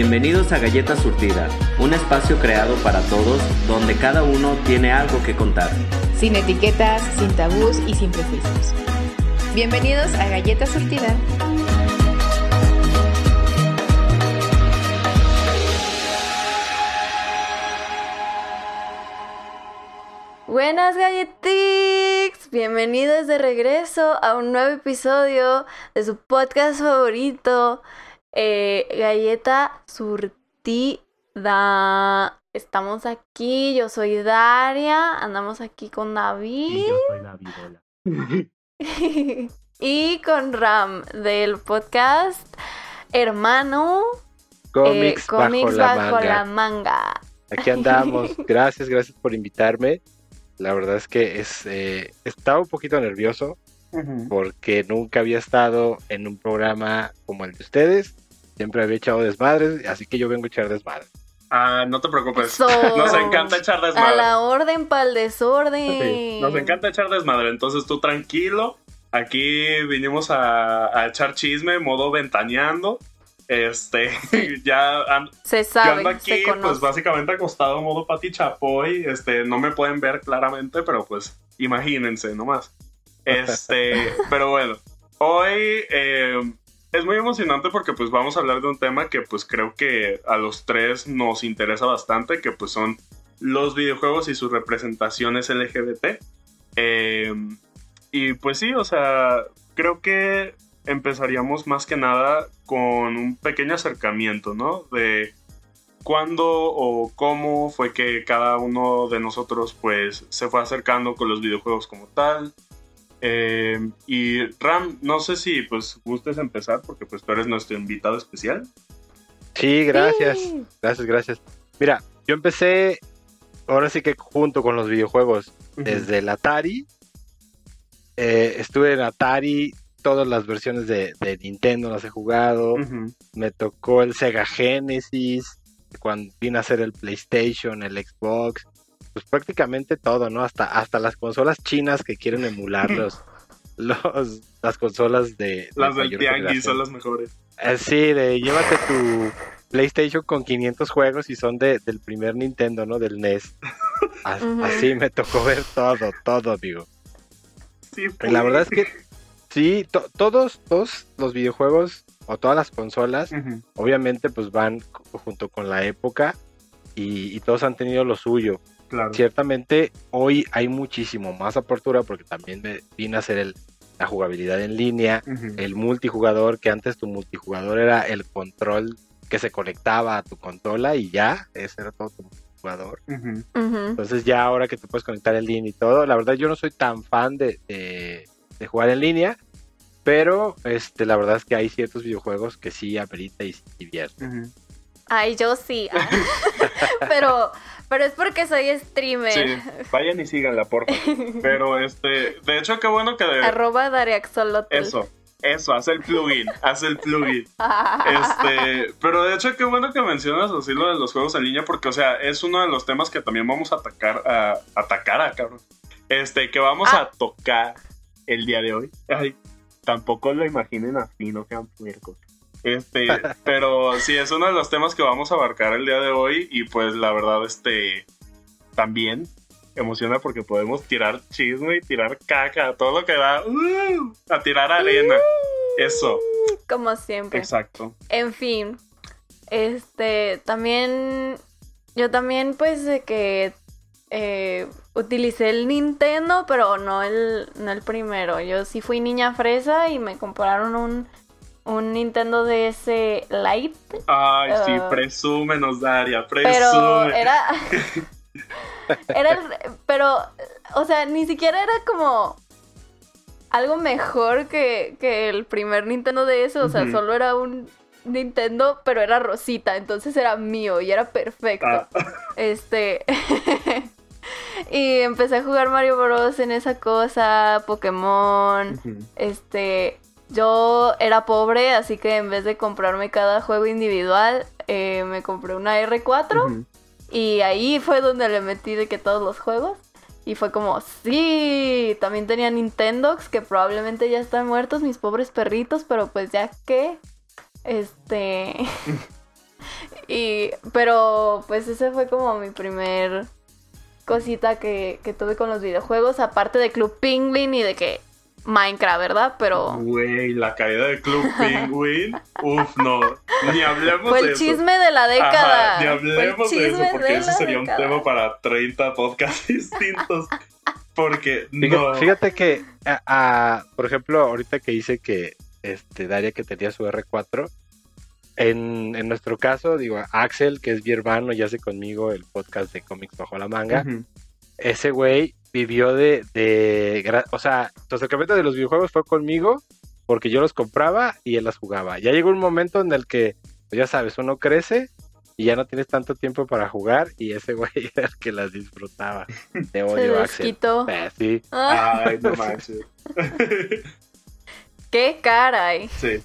Bienvenidos a Galleta Surtida, un espacio creado para todos donde cada uno tiene algo que contar. Sin etiquetas, sin tabús y sin prejuicios. Bienvenidos a Galleta Surtida. Buenas galletics, bienvenidos de regreso a un nuevo episodio de su podcast favorito, eh, Galleta Surtida. Estamos aquí, yo soy Daria, andamos aquí con David. Y yo soy David, hola. y con Ram del podcast Hermano Cómics, eh, bajo, la, bajo manga. la manga. Aquí andamos. Gracias, gracias por invitarme. La verdad es que es, eh, estaba un poquito nervioso porque nunca había estado en un programa como el de ustedes. Siempre había echado desmadres, así que yo vengo a echar desmadres. Ah, no te preocupes. Eso. Nos encanta echar A desmadre. la orden pa'l desorden. Sí, nos encanta echar desmadre. Entonces tú tranquilo. Aquí vinimos a, a echar chisme, modo ventaneando. Este, ya an- Se yo sabe, ando aquí, se conoce. pues básicamente acostado, modo Pati Chapoy. Este, no me pueden ver claramente, pero pues imagínense nomás. Este, pero bueno, hoy eh, es muy emocionante porque pues vamos a hablar de un tema que pues creo que a los tres nos interesa bastante, que pues son los videojuegos y sus representaciones LGBT. Eh, y pues sí, o sea, creo que empezaríamos más que nada con un pequeño acercamiento, ¿no? De cuándo o cómo fue que cada uno de nosotros pues se fue acercando con los videojuegos como tal. Eh, y Ram, no sé si pues gustes empezar porque pues tú eres nuestro invitado especial. Sí, gracias. Sí. Gracias, gracias. Mira, yo empecé ahora sí que junto con los videojuegos desde el Atari. Eh, estuve en Atari, todas las versiones de, de Nintendo las he jugado. Me tocó el Sega Genesis, cuando vine a hacer el PlayStation, el Xbox, pues prácticamente todo, ¿no? Hasta, hasta las consolas chinas que quieren emular los, los, las consolas de... de Las del mayor Tianguis son las mejores. Eh, sí, de llévate tu PlayStation con 500 juegos y son de, del primer Nintendo, ¿no? Del NES. As-. Así me tocó ver todo, todo, amigo. Sí, la verdad es que sí, to- todos, todos los videojuegos o todas las consolas, obviamente pues van junto con la época y, y todos han tenido lo suyo. Claro. Ciertamente hoy hay muchísimo más apertura porque también me vine a hacer el, la jugabilidad en línea, el multijugador, que antes tu multijugador era el control que se conectaba a tu consola y ya, ese era todo tu multijugador. Entonces ya ahora que te puedes conectar en línea y todo, la verdad yo no soy tan fan de, de- de jugar en línea, pero este, la verdad es que hay ciertos videojuegos que sí amerita y sí divierte. Ay, yo sí. pero, pero es porque soy streamer. Sí, vayan y síganla, por favor. Pero este, de hecho, qué bueno que de- Arroba Dariaxolotl. eso, eso, haz el plugin, haz el plugin. Este, pero de hecho, qué bueno que mencionas así lo de los juegos en línea, porque, o sea, es uno de los temas que también vamos a atacar, a atacar a cabrón. Este, que vamos Ah. a tocar el día de hoy. Ay, tampoco lo imaginen así, no sean puercos. Este, pero sí, es uno de los temas que vamos a abarcar el día de hoy, y pues la verdad, este, también emociona porque podemos tirar chisme y tirar caca, todo lo que da, ¡uh! a tirar arena. Eso, Como siempre. exacto. En fin, este, también, yo también pues de que eh, utilicé el Nintendo, pero no el, no el primero. Yo sí fui niña fresa y me compraron un, un Nintendo DS Lite, Ay, sí, Ah. presúmenos, Daria, presume. pero era... era, el- pero, o sea, ni siquiera era como algo mejor que, que el primer Nintendo DS, o sea, solo era un Nintendo, pero era rosita, entonces era mío y era perfecto. Ah, Este. y empecé a jugar Mario Bros. en esa cosa, Pokémon. Este. Yo era pobre, así que en vez de comprarme cada juego individual, eh, me compré una R4. Ujú. Y ahí fue donde le metí de que todos los juegos. Y fue como, sí, también tenía Nintendox, que probablemente ya están muertos mis pobres perritos, pero pues ya que, este, Y, pero pues ese fue como mi primer cosita que, que tuve con los videojuegos, aparte de Club Penguin y de que Minecraft, ¿verdad? Pero... Güey, la caída de Club Penguin. Uf, no. Ni hablemos Fue el de eso. chisme de la década. Ajá, ni hablemos de eso porque de eso sería un tema para 30 podcasts distintos. Porque Fíjate, no. fíjate que, a- a- por ejemplo, ahorita que dice que este Daria que tenía su R4, en, en nuestro caso, digo, Axel, que es mi hermano y hace conmigo el podcast de cómics bajo la manga, ese güey vivió de, de, o sea, su acercamiento de los videojuegos fue conmigo porque yo los compraba y él las jugaba. Ya llegó un momento en el que, pues ya sabes, uno crece y ya no tienes tanto tiempo para jugar y ese güey era el que las disfrutaba. Te Se odio, Axel. Eh, sí. Ah, Ay, no manches. ¡Qué caray! Sí.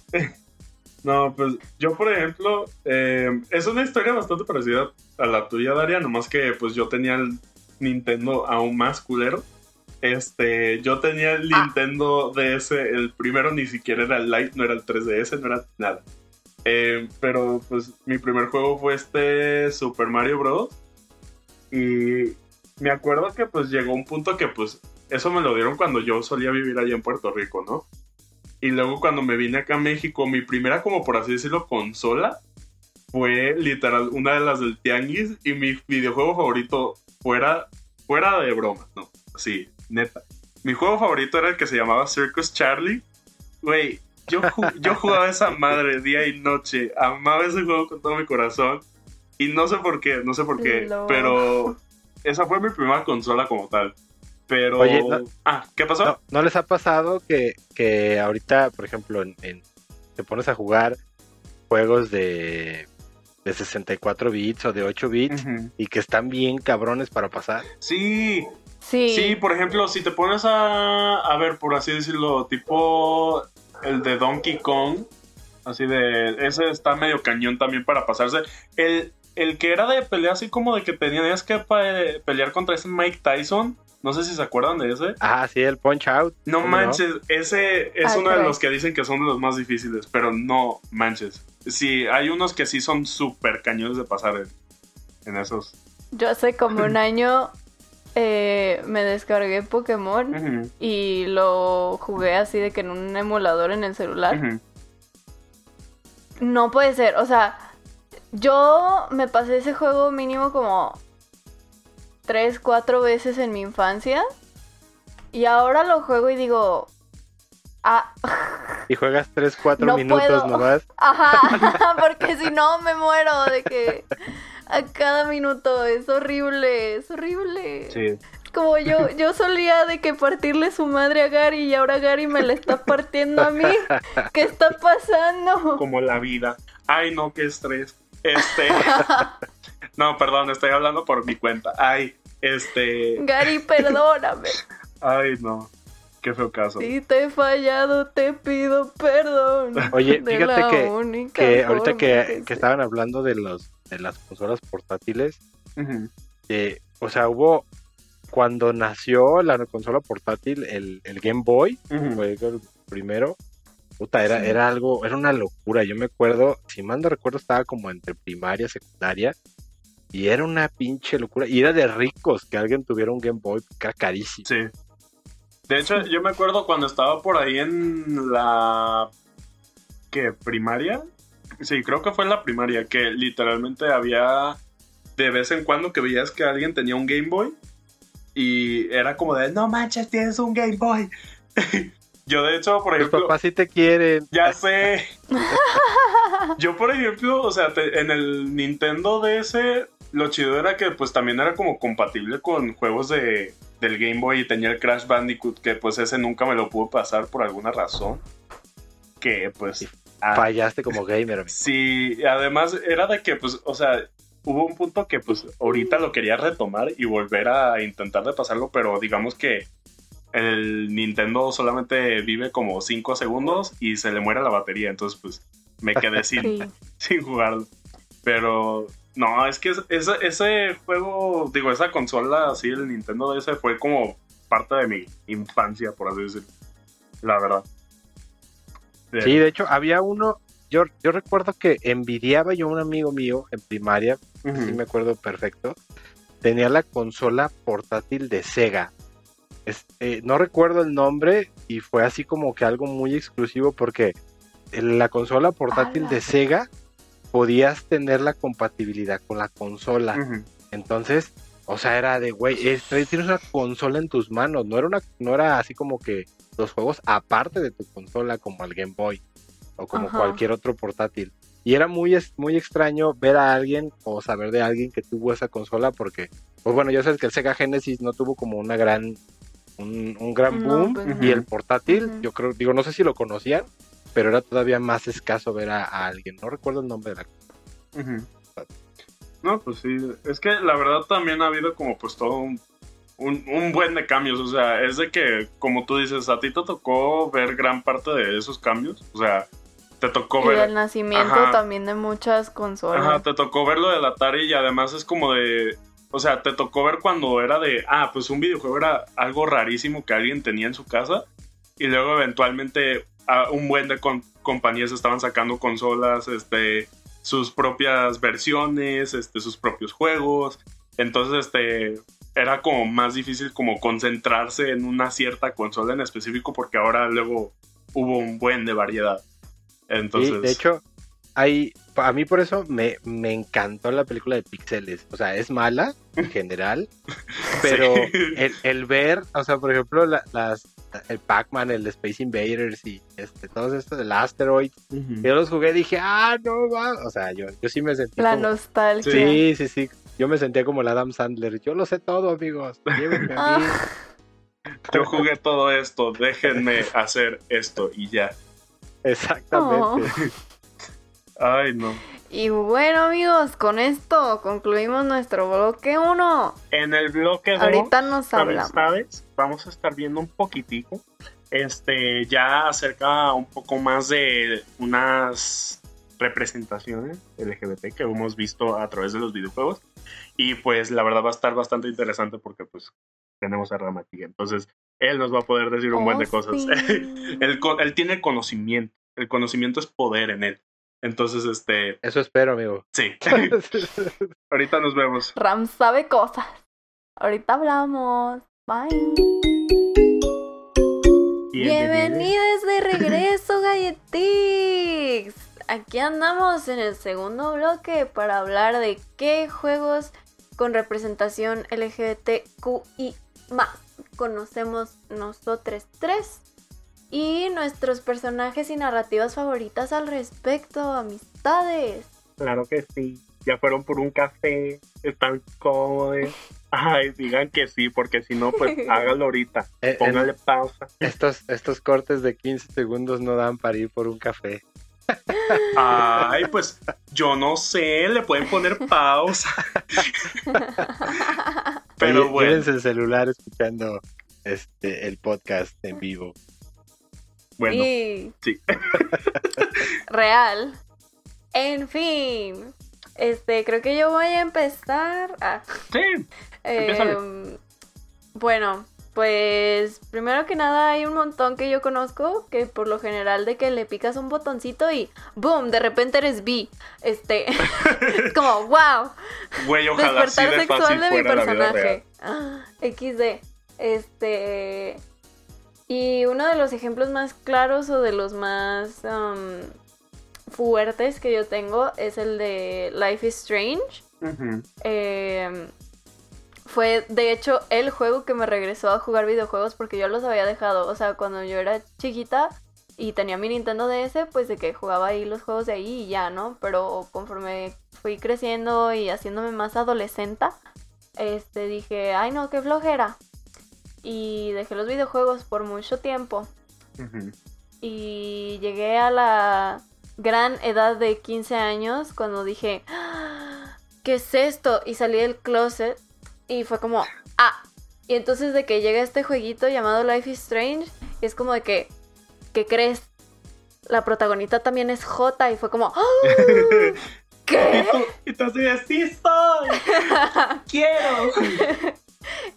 No, pues yo, por ejemplo, eh, es una historia bastante parecida a la tuya, Daria, nomás que pues yo tenía el Nintendo aún más culero. Este, yo tenía el Ah. Nintendo DS, el primero ni siquiera era el Lite, no era el 3DS, no era nada. Eh, pero pues mi primer juego fue este Super Mario Bros. Y me acuerdo que pues llegó un punto que pues eso me lo dieron cuando yo solía vivir allá en Puerto Rico, ¿no? Y luego cuando me vine acá a México, mi primera, como por así decirlo, consola fue literal una de las del Tianguis y mi videojuego favorito fuera, fuera de broma, no, sí, neta. Mi juego favorito era el que se llamaba Circus Charlie. Güey, yo, ju- yo jugaba esa madre día y noche, amaba ese juego con todo mi corazón y no sé por qué, no sé por qué, pero esa fue mi primera consola como tal. Pero... Oye, no- ah, ¿qué pasó? ¿No, ¿no les ha pasado que, que ahorita, por ejemplo, en, en- te pones a jugar juegos de, de 64 bits o de 8 bits y que están bien cabrones para pasar? Sí, Sí. Sí, por ejemplo, si te pones a, a ver, por así decirlo, tipo el de Donkey Kong, así de, ese está medio cañón también para pasarse. El, el que era de pelea así como de que tenías que pe- pelear contra ese Mike Tyson, no sé si se acuerdan de ese. Ah, sí, el Punch Out. No ¿Cómo manches, ese es Ay, uno de los que dicen que son de los más difíciles, pero no manches. Sí, hay unos que sí son súper cañones de pasar en, en esos. Yo hace como un año eh, me descargué Pokémon y lo jugué así de que en un emulador en el celular. No puede ser, o sea, yo me pasé ese juego mínimo como tres, cuatro veces en mi infancia y ahora lo juego y digo, ah, Y juegas 3, 4 No minutos puedo. nomás. ajá, porque si no me muero de que a cada minuto es horrible, es horrible. Sí. Como yo, yo solía de que partirle su madre a Gary y ahora Gary me la está partiendo a mí. ¿Qué está pasando? como la vida. Ay, no, qué estrés. Este. no, perdón, estoy hablando por mi cuenta. Ay, este. Gary, perdóname. Ay, no. Qué feo caso. Si te he fallado, te pido perdón. Oye, De fíjate la que, única que ahorita que, que estaban hablando de los de las consolas portátiles, eh, o sea, hubo cuando nació la consola portátil, el, el Game Boy, fue el primero. Puta, era, Sí. era algo, era una locura. Yo me acuerdo, si mal no recuerdo, estaba como entre primaria, secundaria. Y era una pinche locura. Y era de ricos que alguien tuviera un Game Boy, que era carísimo. Sí. De hecho, yo me acuerdo cuando estaba por ahí en la. ¿Qué? ¿Primaria? Sí, creo que fue en la primaria, que literalmente había. De vez en cuando que veías que alguien tenía un Game Boy. Y era como de, no manches, tienes un Game Boy. yo, de hecho, por ejemplo. papás sí te quieren. Ya sé. Yo, por ejemplo, o sea, te- en el Nintendo DS, lo chido era que pues también era como compatible con juegos de, del Game Boy y tenía el Crash Bandicoot, que pues ese nunca me lo pudo pasar por alguna razón. Que pues... ah, Fallaste como gamer. amigo. Sí, además era de que, pues, o sea, hubo un punto que, pues, ahorita lo quería retomar y volver a intentar de pasarlo, pero digamos que el Nintendo solamente vive como 5 segundos y se le muere la batería, entonces, pues, me quedé sin, Sí. sin jugarlo. Pero, no, es que es- ese, ese juego, digo, esa consola, así, el Nintendo DS fue como parte de mi infancia, por así decirlo. La verdad. Sí, de hecho, había uno, yo, yo recuerdo que envidiaba yo a un amigo mío en primaria, sí me acuerdo perfecto, tenía la consola portátil de Sega. Este, no recuerdo el nombre y fue así como que algo muy exclusivo porque en la consola portátil de Sega podías tener la compatibilidad con la consola. Entonces, o sea, era de, güey, tienes una consola en tus manos, no era, una, no era así como que los juegos aparte de tu consola como el Game Boy o como cualquier otro portátil. Y era muy, muy extraño ver a alguien o saber de alguien que tuvo esa consola porque, pues bueno, ya sabes que el Sega Genesis no tuvo como una gran, un, gran boom pues y el portátil, yo creo, digo, no sé si lo conocían, pero era todavía más escaso ver a, alguien. No recuerdo el nombre de la... No, pues sí, es que la verdad también ha habido como pues todo un, un, buen de cambios, o sea, es de que, como tú dices, a ti te tocó ver gran parte de esos cambios, o sea, te tocó y ver... el nacimiento también de muchas consolas. Ajá, te tocó ver lo del Atari y además es como de... O sea, te tocó ver cuando era de, ah, pues un videojuego era algo rarísimo que alguien tenía en su casa y luego eventualmente un buen de compañías estaban sacando consolas, este, sus propias versiones, este, sus propios juegos. Entonces, este, era como más difícil como concentrarse en una cierta consola en específico porque ahora luego hubo un buen de variedad. Entonces... de hecho, hay, a mí por eso me, me encantó la película de Pixeles. O sea, es mala en general, pero el, ver, o sea, por ejemplo, las, el Pac-Man, el Space Invaders y este, todos estos, el Asteroid. Yo los jugué y dije, ah, no, va. O sea, yo, yo sí me sentí. La nostalgia. Sí, sí, sí. Yo me sentía como el Adam Sandler. Yo lo sé todo, amigos. Llévenme a mí. Yo jugué todo esto, déjenme hacer esto y ya. Exactamente. Ay, no. Y bueno, amigos, con esto concluimos nuestro bloque 1. En el bloque 2, ahorita nos hablamos. Vamos a estar viendo un poquitico este ya acerca un poco más de unas representaciones LGBT que hemos visto a través de los videojuegos. Y pues la verdad va a estar bastante interesante porque pues tenemos a Ramati entonces él nos va a poder decir un buen de oh, cosas. él, él tiene conocimiento. El conocimiento es poder en él entonces, este. Eso espero, amigo. Sí. Ahorita nos vemos. Ram sabe cosas. Ahorita hablamos. Bye. Bienvenidos de regreso, Galletix. Aquí andamos en el segundo bloque para hablar de qué juegos con representación LGBTQI más conocemos nosotros tres y nuestros personajes y narrativas favoritas al respecto, amistades. Claro que sí. Ya fueron por un café, están cómodos. Ay, digan que sí, porque si no, pues hágalo ahorita. Eh, Póngale pausa. Estos, estos cortes de 15 segundos no dan para ir por un café. Ay, pues yo no sé, le pueden poner pausa. Pero bueno. el celular escuchando este el podcast en vivo. Bueno, sí. Real. En fin. Este, creo que yo voy a empezar. Ah. Sí. Em, bueno, pues primero que nada hay un montón que yo conozco que por lo general de que le picas un botoncito y boom, de repente eres B. Este, es como wow. Güey, ojalá Despertar sexual de mi personaje. Ah, XD. Este, y uno de los ejemplos más claros o de los más fuertes que yo tengo es el de Life is Strange. Em, fue de hecho el juego que me regresó a jugar videojuegos porque yo los había dejado. O sea, cuando yo era chiquita y tenía mi Nintendo DS, pues de que jugaba ahí los juegos de ahí y ya, ¿no? Pero conforme fui creciendo y haciéndome más adolescente, este dije, ay no, qué flojera y dejé los videojuegos por mucho tiempo. Y llegué a la gran edad de 15 años cuando dije, ah, ¿qué es esto? Y salí del closet y fue como, ah. Y entonces de que llega este jueguito llamado Life is Strange, y es como de que, ¿qué crees? La protagonista también es J y fue como, ¡Ah! ¿qué? Y tú, sí soy, quiero.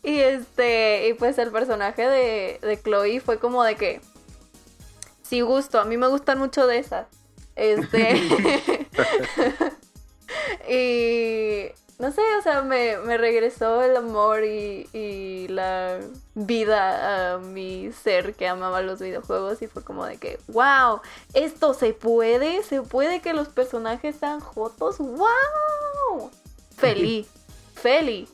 y este, y pues el personaje de, de Chloe fue como de que, sí gusto, a mí me gustan mucho de esas. Este. y no sé, o sea, me, regresó el amor y, la vida a mi ser que amaba los videojuegos y fue como de que, wow, esto se puede, se puede que los personajes sean jotos, wow. Feliz, feliz.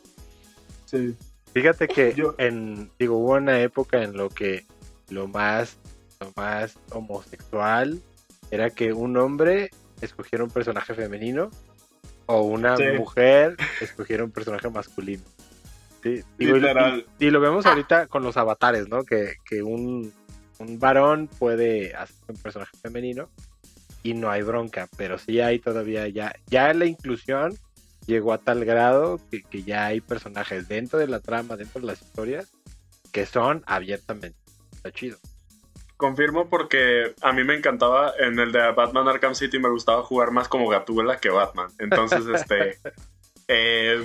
Sí. Fíjate que yo en digo hubo una época en lo que lo más lo más homosexual era que un hombre escogiera un personaje femenino o una mujer escogiera un personaje masculino. Sí, y, lo vemos ahorita con los avatares, ¿no? Que, un, varón puede hacer un personaje femenino y no hay bronca, pero sí hay todavía ya, ya la inclusión llegó a tal grado que, que ya hay personajes dentro de la trama, dentro de las historias, que son abiertamente. Está chido. Confirmo porque a mí me encantaba en el de Batman Arkham City me gustaba jugar más como Gatúbela que Batman. Entonces, este. Eh,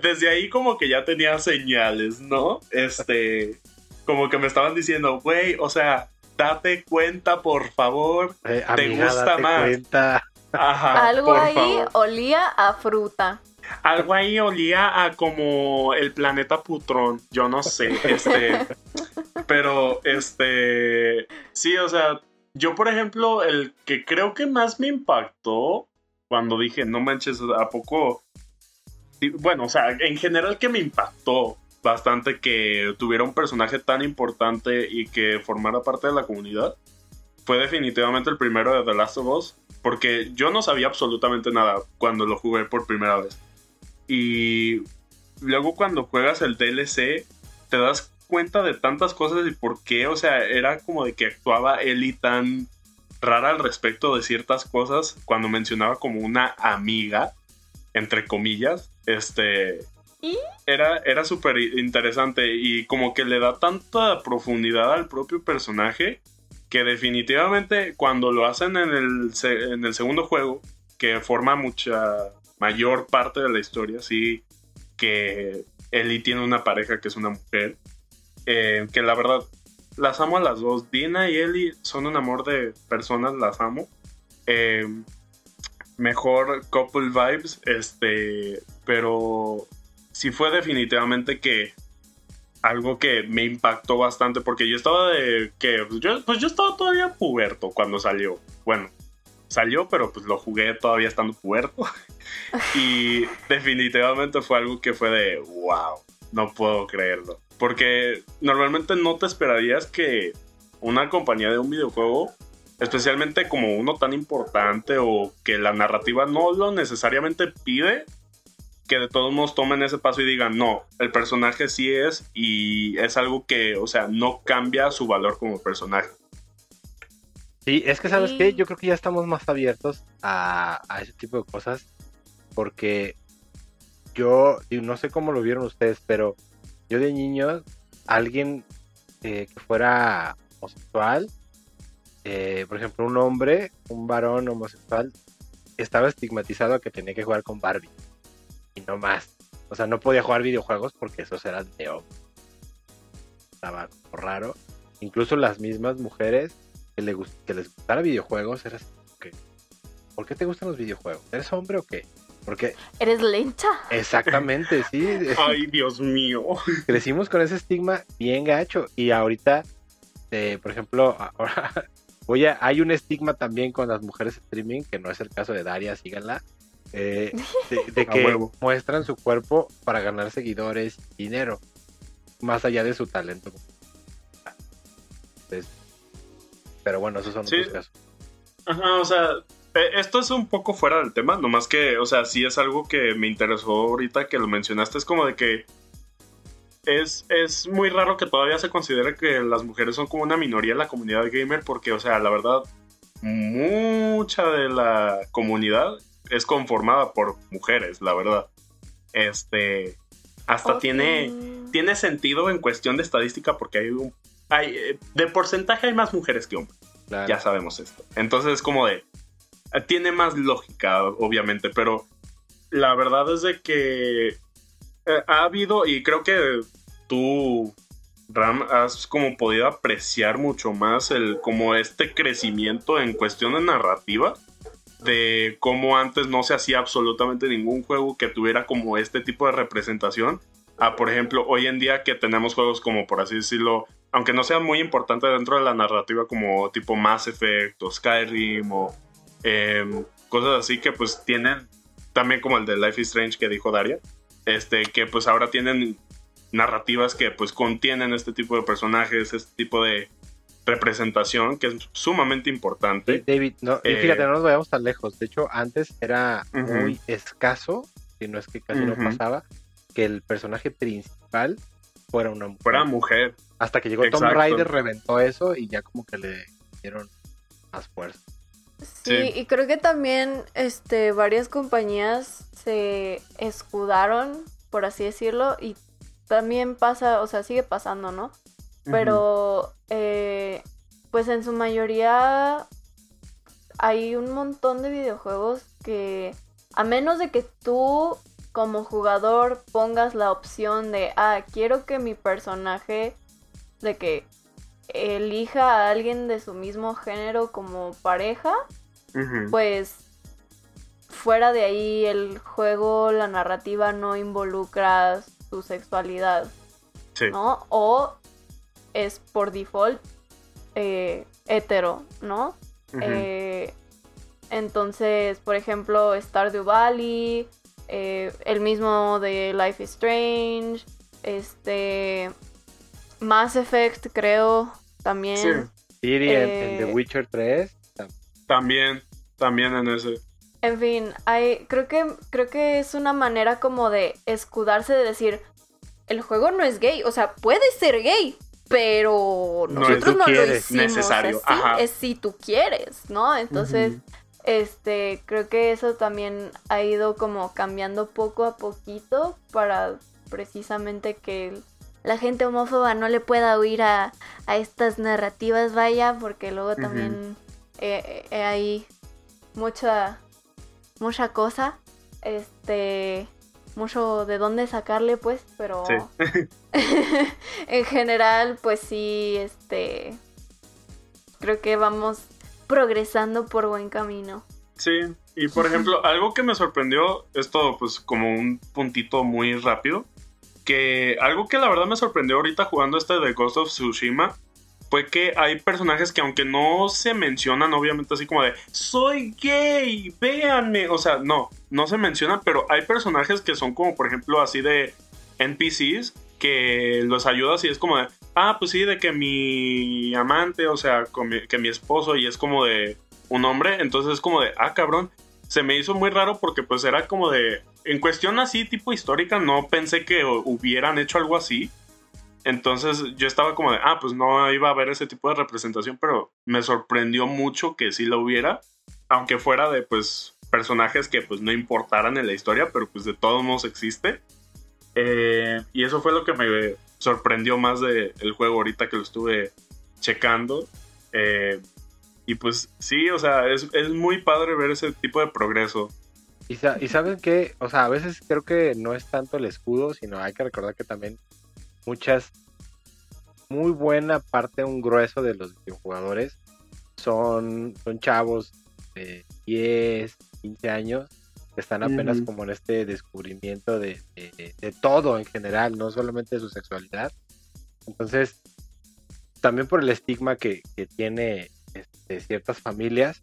desde ahí como que ya tenía señales, ¿no? Este. Como que me estaban diciendo, güey, o sea, date cuenta, por favor. Eh, te gusta más. Cuenta. Ajá, Algo ahí olía a fruta. Algo ahí olía a como el planeta Putrón. Yo no sé. Este. Pero, este. Sí, o sea. Yo, por ejemplo, el que creo que más me impactó cuando dije, no manches, ¿a poco? Bueno, o sea, en general que me impactó bastante que tuviera un personaje tan importante y que formara parte de la comunidad fue definitivamente el primero de The Last of Us, porque yo no sabía absolutamente nada cuando lo jugué por primera vez. Y luego cuando juegas el DLC, te das cuenta de tantas cosas y por qué, o sea, era como de que actuaba Ellie tan rara al respecto de ciertas cosas cuando mencionaba como una amiga, entre comillas, este... ¿Y? Era, era súper interesante y como que le da tanta profundidad al propio personaje que definitivamente cuando lo hacen en el, en el segundo juego, que forma mucha mayor parte de la historia, sí, que Ellie tiene una pareja que es una mujer, eh, que la verdad las amo a las dos. Dina y Ellie son un amor de personas, las amo. Eh, mejor couple vibes, este, pero sí fue definitivamente que algo que me impactó bastante porque yo estaba de que pues yo, pues yo estaba todavía puberto cuando salió. Bueno, salió, pero pues lo jugué todavía estando puerto. y definitivamente fue algo que fue de wow, no puedo creerlo. Porque normalmente no te esperarías que una compañía de un videojuego, especialmente como uno tan importante o que la narrativa no lo necesariamente pide, que de todos modos tomen ese paso y digan, no, el personaje sí es y es algo que, o sea, no cambia su valor como personaje. Sí, es que sabes qué, yo creo que ya estamos más abiertos a, ese tipo de cosas porque yo, no sé cómo lo vieron ustedes, pero yo de niño, alguien eh, que fuera homosexual, eh, por ejemplo, un hombre, un varón homosexual, estaba estigmatizado a que tenía que jugar con Barbie y no más. O sea, no podía jugar videojuegos porque esos eran de hombre. Estaba raro. Incluso las mismas mujeres que, le, que les gustara videojuegos, eras que, ¿por qué te gustan los videojuegos? ¿Eres hombre o qué? Porque eres lenta. Exactamente, sí. Ay, Dios mío. Crecimos con ese estigma bien gacho y ahorita, eh, por ejemplo, ahora voy a, hay un estigma también con las mujeres streaming que no es el caso de Daria, síganla. Eh, de, que muestran su cuerpo para ganar seguidores y dinero, más allá de su talento. Entonces, pero bueno, esos son otros casos. Ajá, o sea, eh, esto es un poco fuera del tema, nomás que, o sea, sí es algo que me interesó ahorita que lo mencionaste, es como de que es, es muy raro que todavía se considere que las mujeres son como una minoría en la comunidad gamer, porque, o sea, la verdad, mucha de la comunidad es conformada por mujeres, la verdad. Este, hasta tiene, tiene sentido en cuestión de estadística porque hay un hay, de porcentaje hay más mujeres que hombres. Ya sabemos esto. Entonces es como de, tiene más lógica, obviamente, pero la verdad es de que eh, ha habido, y creo que tú Ram, has como podido apreciar mucho más el como este crecimiento en cuestión de narrativa de cómo antes no se hacía absolutamente ningún juego que tuviera como este tipo de representación a por ejemplo hoy en día que tenemos juegos como por así decirlo aunque no sean muy importantes dentro de la narrativa como tipo Mass Effect o Skyrim o em, cosas así que pues tienen también como el de Life is Strange que dijo Daria este que pues ahora tienen narrativas que pues contienen este tipo de personajes, este tipo de representación que es sumamente importante. David, no, y fíjate, eh, no nos vayamos tan lejos. De hecho, antes era muy escaso, si no es que casi no pasaba, que el personaje principal fuera una mujer. Fuera mujer. Hasta que llegó Tom Raider, reventó eso y ya como que le dieron más fuerza. Sí, y creo que también este varias compañías se escudaron, por así decirlo, y también pasa, o sea, sigue pasando, ¿no? Pero, eh, pues en su mayoría hay un montón de videojuegos que, a menos de que tú como jugador pongas la opción de, ah, quiero que mi personaje, de que elija a alguien de su mismo género como pareja, pues fuera de ahí el juego, la narrativa no involucra su sexualidad. ¿No? O es por default eh, hetero, ¿no? Eh, entonces, por ejemplo, Stardew Valley, eh, el mismo de Life is Strange, este Mass Effect, creo, también. Sí. en, The Witcher 3. También, también en ese. En fin, hay, creo que creo que es una manera como de escudarse de decir el juego no es gay, o sea, puede ser gay, pero nosotros no, lo hicimos necesario. es si tú quieres, ¿no? Entonces, este, creo que eso también ha ido como cambiando poco a poquito para precisamente que la gente homófoba no le pueda huir a, estas narrativas, vaya, porque luego también eh, eh, hay mucha mucha cosa. Este, mucho de dónde sacarle, pues, pero en general, pues sí, este, creo que vamos progresando por buen camino. Sí, y por ejemplo, algo que me sorprendió, esto pues como un puntito muy rápido, que algo que la verdad me sorprendió ahorita jugando este de Ghost of Tsushima fue que hay personajes que aunque no se mencionan, obviamente así como de, soy gay, véanme, o sea, no, no se mencionan, pero hay personajes que son como, por ejemplo, así de NPCs, que los ayudas y es como de, ah, pues sí, de que mi amante, o sea, que mi esposo, y es como de un hombre, entonces es como de, ah, cabrón, se me hizo muy raro porque pues era como de, en cuestión así tipo histórica, no pensé que hubieran hecho algo así. Entonces yo estaba como de, ah, pues no iba a haber ese tipo de representación, pero me sorprendió mucho que sí lo hubiera, aunque fuera de pues personajes que pues no importaran en la historia, pero pues de todos modos existe. Eh, y eso fue lo que me sorprendió más del juego ahorita que lo estuve checando. Eh, y pues sí, o sea, es, muy padre ver ese tipo de progreso. Y, y saben que, o sea, a veces creo que no es tanto el escudo, sino hay que recordar que también muchas, muy buena parte, un grueso de los videojugadores son, son chavos de 10, 15 años que están apenas como en este descubrimiento de, todo en general, no solamente de su sexualidad. Entonces, también por el estigma que, que tiene este, ciertas familias,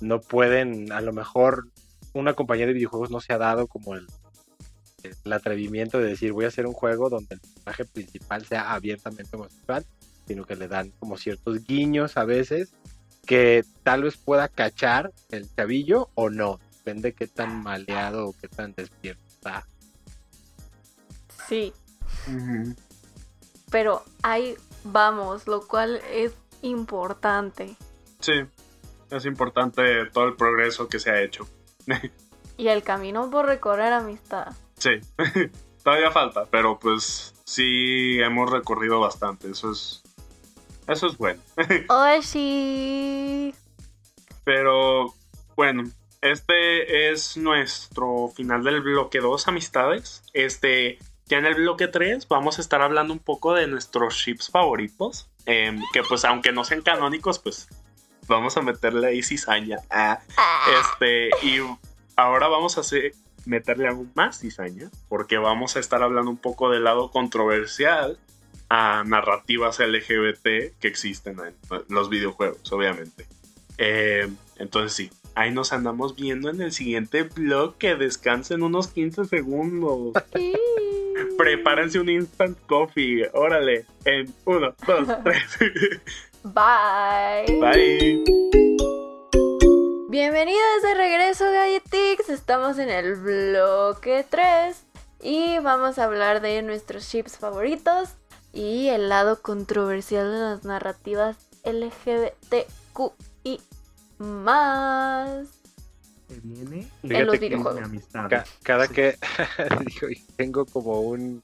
no pueden, a lo mejor una compañía de videojuegos no se ha dado como el, el atrevimiento de decir voy a hacer un juego donde el personaje principal sea abiertamente homosexual, sino que le dan como ciertos guiños a veces que tal vez pueda cachar el chavillo o no, depende qué tan maleado o qué tan despierto está. Sí. Pero ahí vamos, lo cual es importante. Sí, es importante todo el progreso que se ha hecho. y el camino por recorrer amistad. Sí, todavía falta, pero pues sí hemos recorrido bastante. Eso es, eso es bueno. oh, sí. Pero bueno, este es nuestro final del bloque 2, amistades. Este, ya en el bloque 3 vamos a estar hablando un poco de nuestros ships favoritos. Em, que pues aunque no sean canónicos, pues vamos a meterle ahí cizaña. Ah, este, y ahora vamos a hacer, meterle aún más cizaña, porque vamos a estar hablando un poco del lado controversial a narrativas LGBT que existen en los videojuegos, obviamente. Em, entonces sí, ahí nos andamos viendo en el siguiente blog que descansen unos 15 segundos. Prepárense un instant coffee. Órale. En 1, 2, 3. Bye. Bye. Bienvenidos de regreso, Galletix. Estamos en el bloque 3 y vamos a hablar de nuestros chips favoritos y el lado controversial de las narrativas LGBTQI más viene en los videojuegos. cada que tengo como un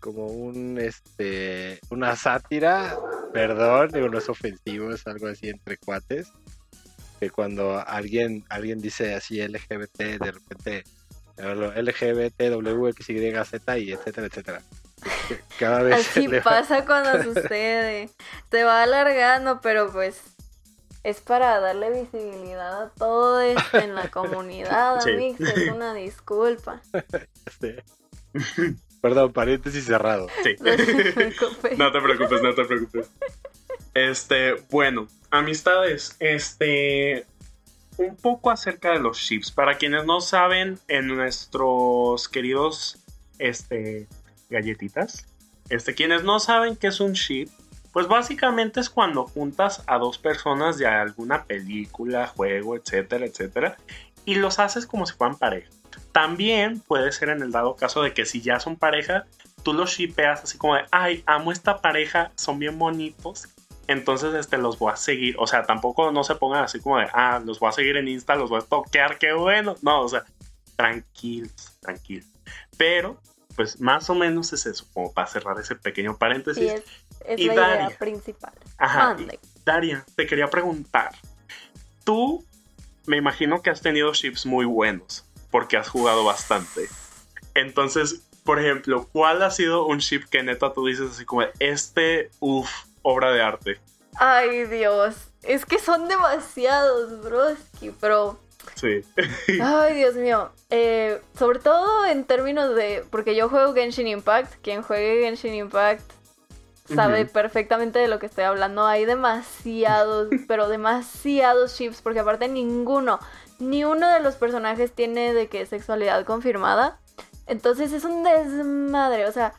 como un este una sátira, perdón, digo no es ofensivo, es algo así entre cuates, que cuando alguien alguien dice así LGBT de repente LGBT, W, X, Y, Z y etcétera, etcétera. Cada vez Así pasa cuando sucede. Se va alargando, pero pues es para darle visibilidad a todo esto en la comunidad, sí. Es una disculpa. Perdón, paréntesis cerrado. Sí. No te preocupes. no te preocupes, Este, bueno, amistades, este, un poco acerca de los chips. Para quienes no saben, en nuestros queridos, este, galletitas, este, quienes no saben qué es un chip, pues básicamente es cuando juntas a dos personas de alguna película, juego, etcétera, etcétera, y los haces como si fueran pareja. También puede ser en el dado caso de que si ya son pareja, tú los shipeas así como de, ay, amo esta pareja, son bien bonitos, entonces este, los voy a seguir. O sea, tampoco no se pongan así como de, ah, los voy a seguir en Insta, los voy a toquear, qué bueno. No, o sea, tranquilos, tranquilos. Pero pues más o menos es eso, como para cerrar ese pequeño paréntesis. es, la idea principal. Ajá. Daria, te quería preguntar. Tú, me imagino que has tenido chips muy buenos, porque has jugado bastante. Entonces, por ejemplo, ¿cuál ha sido un chip que neta tú dices así como, este, uff, obra de arte? Ay, Dios. Es que son demasiados, broski, pero Sí. Ay, Dios mío. Eh, sobre todo en términos de. Porque yo juego Genshin Impact. Quien juegue Genshin Impact sabe perfectamente de lo que estoy hablando. Hay demasiados, pero demasiados chips. Porque aparte ninguno, ni uno de los personajes tiene de qué sexualidad confirmada. Entonces es un desmadre. O sea,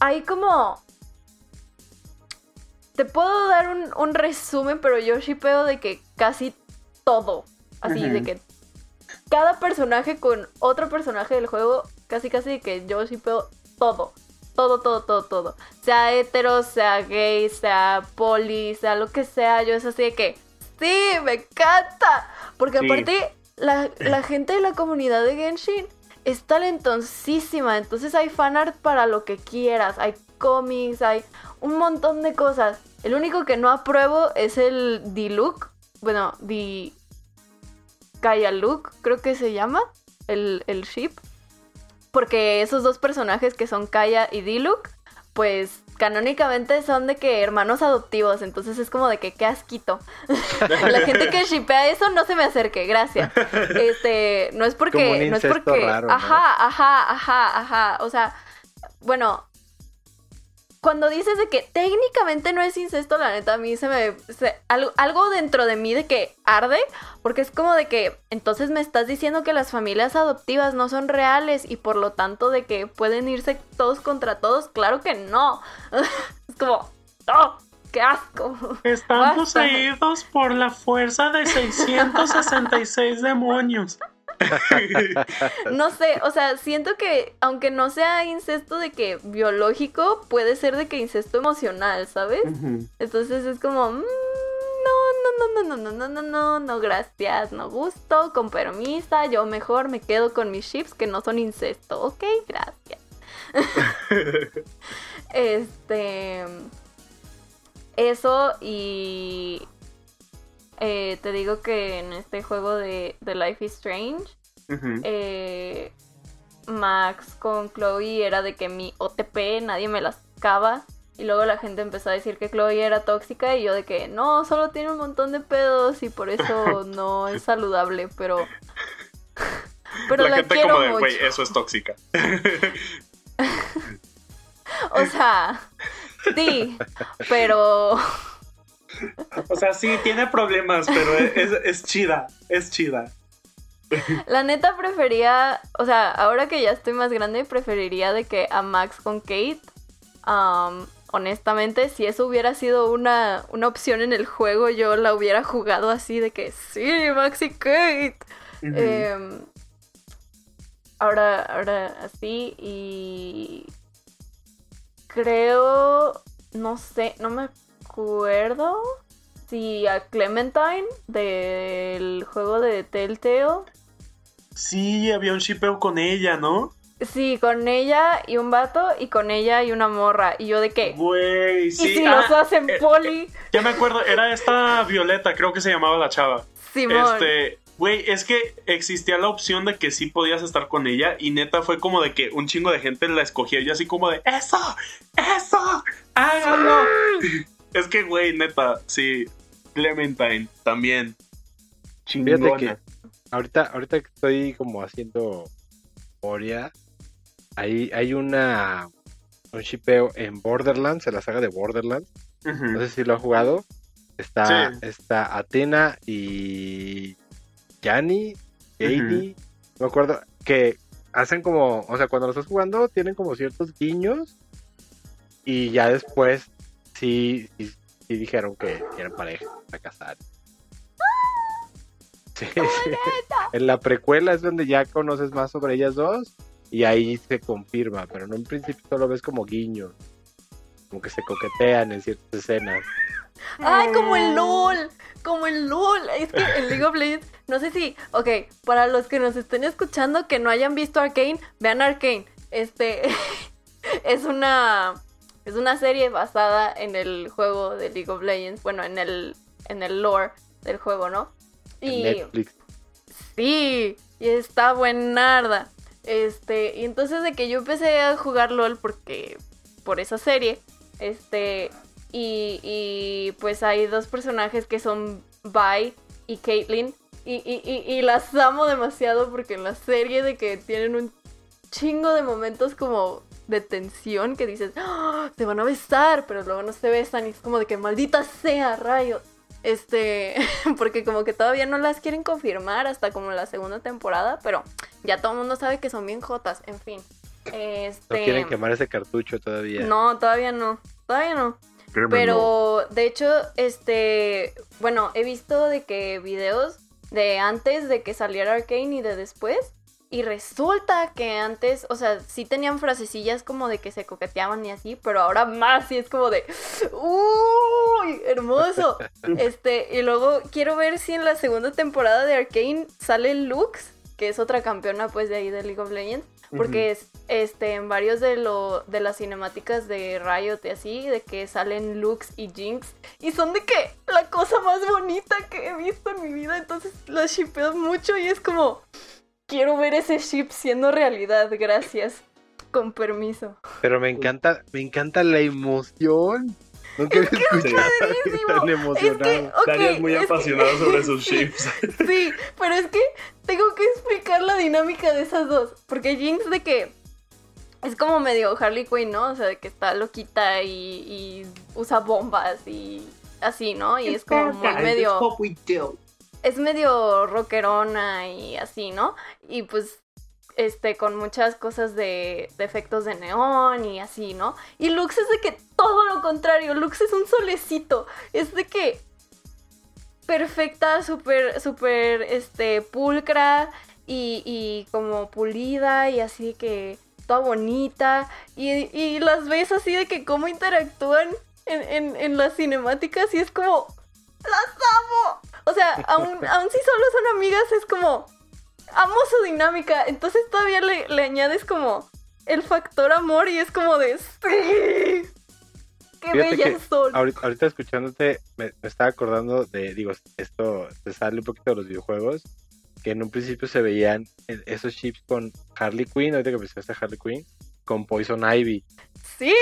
hay como. Te puedo dar un, un resumen, pero yo shipeo de que casi todo. Así de que cada personaje con otro personaje del juego, casi casi de que yo sí puedo todo. Todo, todo, todo, todo. Sea hetero, sea gay, sea poli, sea lo que sea. Yo es así de que, sí, me encanta. Porque aparte, la, la gente de la comunidad de Genshin es talentosísima. Entonces hay fanart para lo que quieras. Hay cómics, hay un montón de cosas. El único que no apruebo es el D-Look. Bueno, D... Kaya Luke, creo que se llama, el, el ship. Porque esos dos personajes que son Kaya y Diluc, pues canónicamente son de que hermanos adoptivos, entonces es como de que qué asquito. la gente que shipea eso no se me acerque, gracias. Este, no es porque no es porque ajá, ajá, ajá, ajá, o sea, bueno, cuando dices de que técnicamente no es incesto, la neta, a mí se me... algo, dentro de mí de que arde, porque es como de que entonces me estás diciendo que las familias adoptivas no son reales y por lo tanto de que pueden irse todos contra todos. Claro que no. es como... ¡Oh! ¡Qué asco! Están poseídos por la fuerza de 666 demonios. No sé, o sea, siento que aunque no sea incesto de que biológico, puede ser de que incesto emocional, ¿sabes? Entonces es como, no, no, no, no, no, no, no, no, no, gracias, no gusto, con permisa, yo mejor me quedo con mis chips que no son incesto, ok, gracias. este, eso y eh, te digo que en este juego de, Life is Strange, eh, Max con Chloe era de que mi OTP nadie me las sacaba. Y luego la gente empezó a decir que Chloe era tóxica y yo de que no, solo tiene un montón de pedos y por eso no es saludable, pero... Pero la, gente quiero como de, güey, eso es tóxica. o sea, sí, pero... O sea, sí, tiene problemas, pero es, es chida, es chida. La neta prefería, o sea, ahora que ya estoy más grande, preferiría de que a Max con Kate. honestamente, si eso hubiera sido una, opción en el juego, yo la hubiera jugado así de que sí, Max y Kate. Em, ahora, ahora así y creo, no sé, no me acuerdo si a Clementine del juego de Telltale Sí, había un shipeo con ella, ¿no? Sí, con ella y un vato y con ella y una morra. ¿Y yo de qué? Güey, sí. ¿Y si los ah, hacen eh, poli? Eh, ya me acuerdo, era esta Violeta, creo que se llamaba la chava. Simón. Este, güey, es que existía la opción de que sí podías estar con ella y neta fue como de que un chingo de gente la escogía y así como de, ¡Eso! ¡Eso! ¡Hágalo! Es que, güey, neta, sí. Clementine, también. Chingona ahorita, ahorita que estoy como haciendo memoria, hay, hay una un shipeo en Borderlands, en la saga de Borderlands. No sé si lo ha jugado. Está, está Atena y Yanni, no me acuerdo, que hacen como, o sea, cuando lo estás jugando tienen como ciertos guiños y ya después sí, sí, sí dijeron que quieren pareja a casar. En la precuela es donde ya conoces más sobre ellas dos y ahí se confirma, pero no en principio solo ves como guiños, como que se coquetean en ciertas escenas. Ay, como el LOL, como el LOL. Es que el League of Legends, no sé si, ok, para los que nos estén escuchando que no hayan visto Arkane, vean Arkane. Este es una es una serie basada en el juego de League of Legends, bueno, en el en el lore del juego, ¿no? Y, Netflix. Sí, y está buenarda. Este, y entonces de que yo empecé a jugar LOL porque por esa serie, este, y, y pues hay dos personajes que son Vi y Caitlyn, y, y, y, las amo demasiado porque en la serie de que tienen un chingo de momentos como de tensión que dices, ¡Ah! se van a besar, pero luego no se besan y es como de que maldita sea, rayos. Este, porque como que todavía no las quieren confirmar hasta como la segunda temporada, pero ya todo el mundo sabe que son bien jotas, en fin. Este, no quieren quemar ese cartucho todavía. No, todavía no, todavía no. Pero de hecho, este, bueno, he visto de que videos de antes de que saliera Arkane y de después y resulta que antes, o sea, sí tenían frasecillas como de que se coqueteaban y así, pero ahora más y es como de ¡Uy! Hermoso. Este, y luego quiero ver si en la segunda temporada de Arkane sale Lux, que es otra campeona pues de ahí de League of Legends, porque es este en varios de lo de las cinemáticas de Riot y así, de que salen Lux y Jinx y son de que la cosa más bonita que he visto en mi vida, entonces las shipeo mucho y es como quiero ver ese ship siendo realidad, gracias. Con permiso. Pero me encanta, me encanta la emoción. Nunca es que tan emocionado. Es muy apasionado sobre sus ships. sí, pero es que tengo que explicar la dinámica de esas dos. Porque Jinx de que es como medio Harley Quinn, ¿no? O sea, de que está loquita y, usa bombas y así, ¿no? Y es como muy medio es medio rockerona y así, ¿no? Y pues este, con muchas cosas de, efectos de neón y así, ¿no? Y Lux es de que todo lo contrario, Lux es un solecito, es de que perfecta, súper, súper, este, pulcra y, y, como pulida y así que toda bonita y, y, las ves así de que cómo interactúan en, en, en las cinemáticas y es como, las amo. O sea, aún, aún si solo son amigas, es como. Amo su dinámica. Entonces todavía le, añades como el factor amor y es como de. ¡Sí! ¡Qué bellas son! Ahorita, escuchándote, me, estaba acordando de. Digo, esto se sale un poquito de los videojuegos. que en un principio se veían esos chips con Harley Quinn, ahorita que pensaste Harley Quinn, con Poison Ivy. Sí.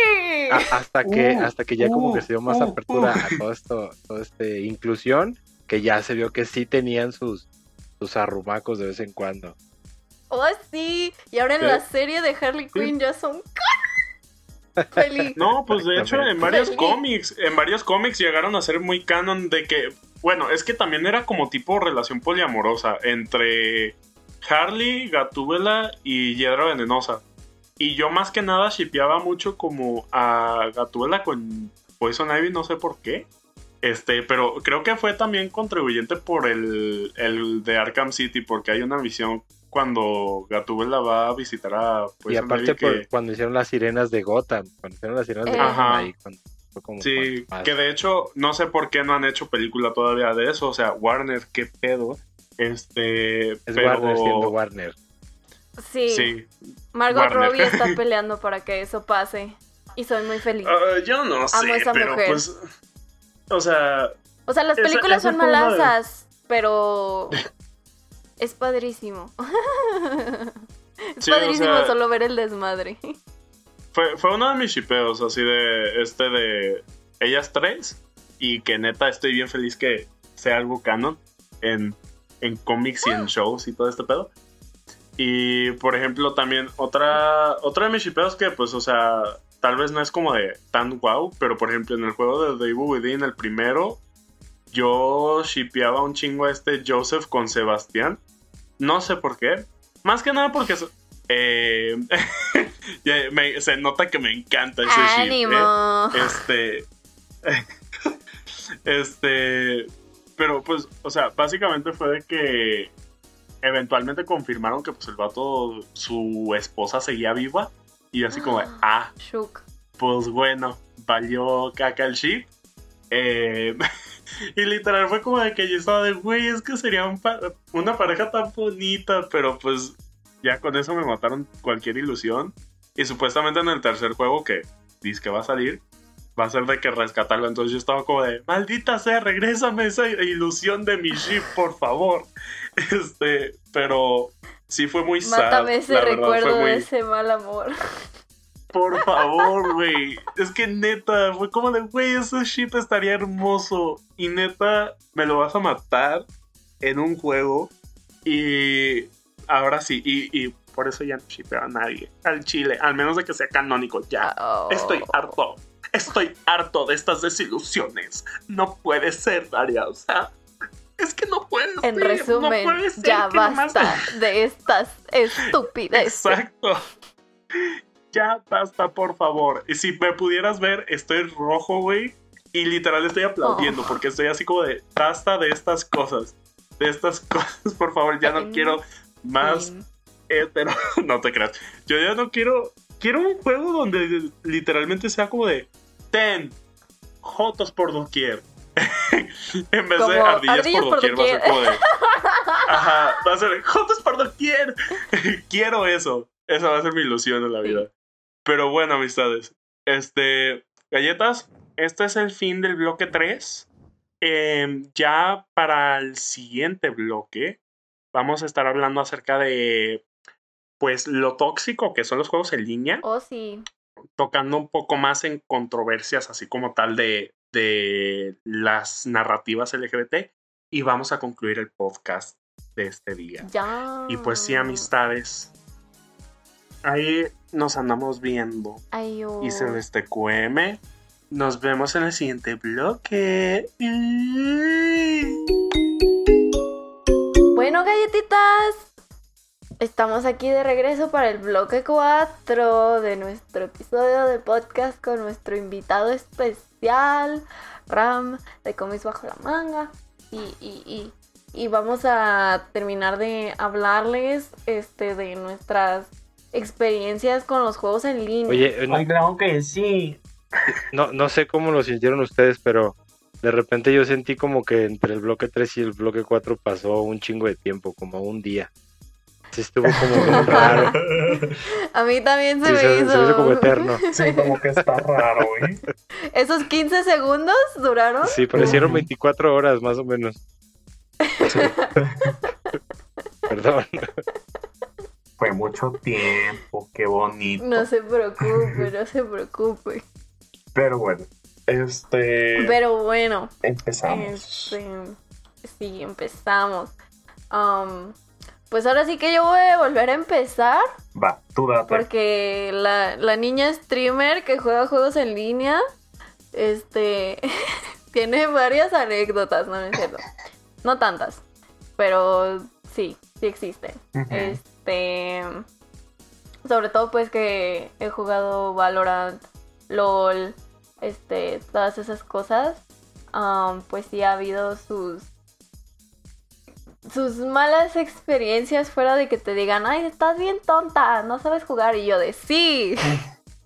hasta que, uh, hasta que ya como que se dio más uh, apertura uh. a todo esto, toda esta inclusión, que ya se vio que sí tenían sus, sus arrumacos de vez en cuando. Oh, sí. Y ahora en la serie de Harley Quinn ya son Feliz. No, pues de hecho en varios cómics, en varios cómics llegaron a ser muy canon de que, bueno, es que también era como tipo relación poliamorosa entre Harley, Gatúbela y Hiedra Venenosa. Y yo más que nada shipeaba mucho como a Gatúbela con Poison Ivy, no sé por qué. Este, pero creo que fue también contribuyente por el, el de Arkham City, porque hay una visión cuando Gatúbela va a visitar a Poison Y aparte por, cuando hicieron las sirenas de Gotham, cuando hicieron las sirenas de Gotham ahí, sí, que de hecho no sé por qué no han hecho película todavía de eso, o sea, Warner, qué pedo. Este, es Warner siendo Warner. Sí. Margot Robbie está peleando para que eso pase. Y soy muy feliz. Ah, yo no sé, pero pues. O sea. O sea, las películas son malazas, pero. es padrísimo. es padrísimo solo ver el desmadre. Fue, fue uno de mis chipeos, así de. Este de. Ellas tres. Y que neta estoy bien feliz que sea algo canon en, en cómics y en shows y todo este pedo. Y por ejemplo, también otra, otra de mis shipeos que, pues, o sea, tal vez no es como de tan wow, pero por ejemplo, en el juego de The Evil Within, el primero, yo shipeaba un chingo a este Joseph con Sebastián. No sé por qué. Más que nada porque eh, se nota que me encanta ese ¡Ánimo! Este. este. Pero pues, o sea, básicamente fue de que eventualmente confirmaron que pues el vato, su esposa seguía viva. Y así como, ah, pues bueno, valió caca el ship. Eh, y literal fue como de que yo estaba de, güey, es que sería una pareja tan bonita, pero pues ya con eso me mataron cualquier ilusión. Y supuestamente en el tercer juego que dice que va a salir, va a ser de que rescatarlo. Entonces yo estaba como de, maldita sea, regrésame esa ilusión de mi ship, por favor. Este, pero sí fue muy sad. Mátame ese recuerdo de ese mal amor. Por favor, güey. Es que neta, fue como de, güey, ese ship estaría hermoso. Y neta, me lo vas a matar en un juego. Y ahora sí, y, por eso ya no shipeo a nadie. Al chile, al menos de que sea canónico. Ya. Estoy harto. Estoy harto de estas desilusiones. No puede ser, Daria. O sea, es que no puedes. En resumen, ya basta de estas estúpidas. Exacto. Ya basta, por favor. Y si me pudieras ver, estoy rojo, güey. Y literal estoy aplaudiendo oh. porque estoy así como de basta de estas cosas. De estas cosas, por favor. Ya no quiero más hetero. no te creas. Yo ya no quiero. Quiero un juego donde literalmente sea como de ten, jotos por doquier. En vez de ardillas, por doquier, va a ser como de. Ajá, va a ser jotos por doquier. Quiero eso. Esa va a ser mi ilusión en la vida. Pero bueno, amistades. Este. Galletas, este es el fin del bloque 3. Em, ya para el siguiente bloque, vamos a estar hablando acerca de. Pues lo tóxico que son los juegos en línea. Oh, sí tocando un poco más en controversias así como tal de, de las narrativas LGBT y vamos a concluir el podcast de este día. Y pues sí, amistades. Ahí nos andamos viendo. Y se este QM. Nos vemos en el siguiente bloque. Bueno, galletitas. Estamos aquí de regreso para el bloque 4 de nuestro episodio de podcast con nuestro invitado especial, Ram, de Comis Bajo la Manga. Y, y, vamos a terminar de hablarles este, de nuestras experiencias con los juegos en línea. Oye, no, que sí. No, no sé cómo lo sintieron ustedes, pero de repente yo sentí como que entre el bloque 3 y el bloque 4 pasó un chingo de tiempo, como un día estuvo como, raro. A mí también se me hizo. Se hizo como eterno. Sí, como que está raro, güey. ¿Esos 15 segundos duraron? Sí, parecieron 24 horas más o menos. Perdón. Fue mucho tiempo, qué bonito. No se preocupe, no se preocupe. Pero bueno, este. Pero bueno, empezamos. este, sí, empezamos. Um, pues ahora sí que yo voy a volver a empezar. Va, tú date. Porque la, la niña streamer que juega juegos en línea, este, tiene varias anécdotas, no, No es cierto. No tantas, pero sí, sí existen. Este, sobre todo pues que he jugado Valorant, LOL, este, todas esas cosas. um, pues sí ha habido sus sus malas experiencias fuera de que te digan, ay, estás bien tonta, no sabes jugar. Y yo de sí,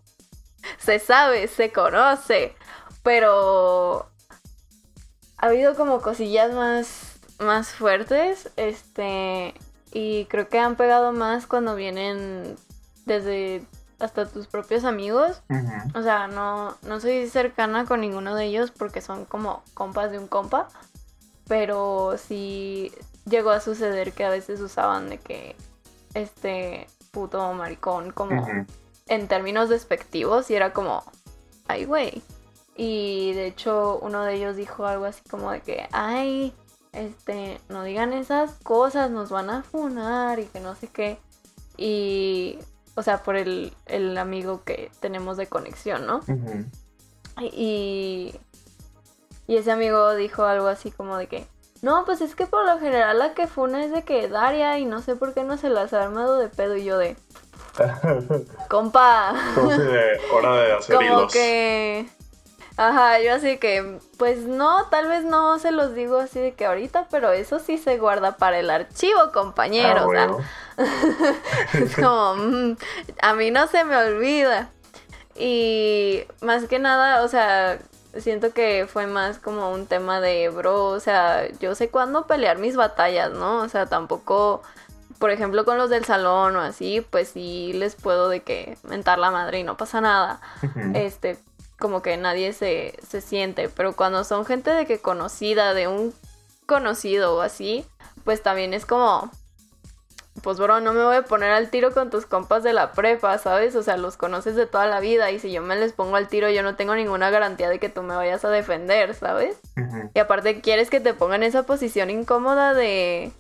se sabe, se conoce, pero ha habido como cosillas más, más fuertes, este, y creo que han pegado más cuando vienen desde hasta tus propios amigos. Ujú. O sea, no, no soy cercana con ninguno de ellos porque son como compas de un compa. Pero sí llegó a suceder que a veces usaban de que este puto maricón como en términos despectivos y era como, ay güey. Y de hecho uno de ellos dijo algo así como de que, ay, este, no digan esas cosas, nos van a funar y que no sé qué. Y, o sea, por el, el amigo que tenemos de conexión, ¿no? Y, y ese amigo dijo algo así como de que, no, pues es que por lo general la que funa es de que Daria y no sé por qué no se las ha armado de pedo y yo de, compa, de hora de hacer como hilos. que... Ajá, yo así que, pues no, tal vez no se los digo así de que ahorita, pero eso sí se guarda para el archivo, compañero. Ah, bueno. es como, mm, a mí no se me olvida. Y más que nada, o sea, siento que fue más como un tema de, bro, o sea, yo sé cuándo pelear mis batallas, ¿no? O sea, tampoco, por ejemplo, con los del salón o así, pues sí les puedo de que mentar la madre y no pasa nada. Este, como que nadie se, se siente, pero cuando son gente de que conocida, de un conocido o así, pues también es como, pues bro, no me voy a poner al tiro con tus compas de la prepa, ¿sabes? O sea, los conoces de toda la vida y si yo me les pongo al tiro, yo no tengo ninguna garantía de que tú me vayas a defender, ¿sabes? Y aparte quieres que te ponga en esa posición incómoda de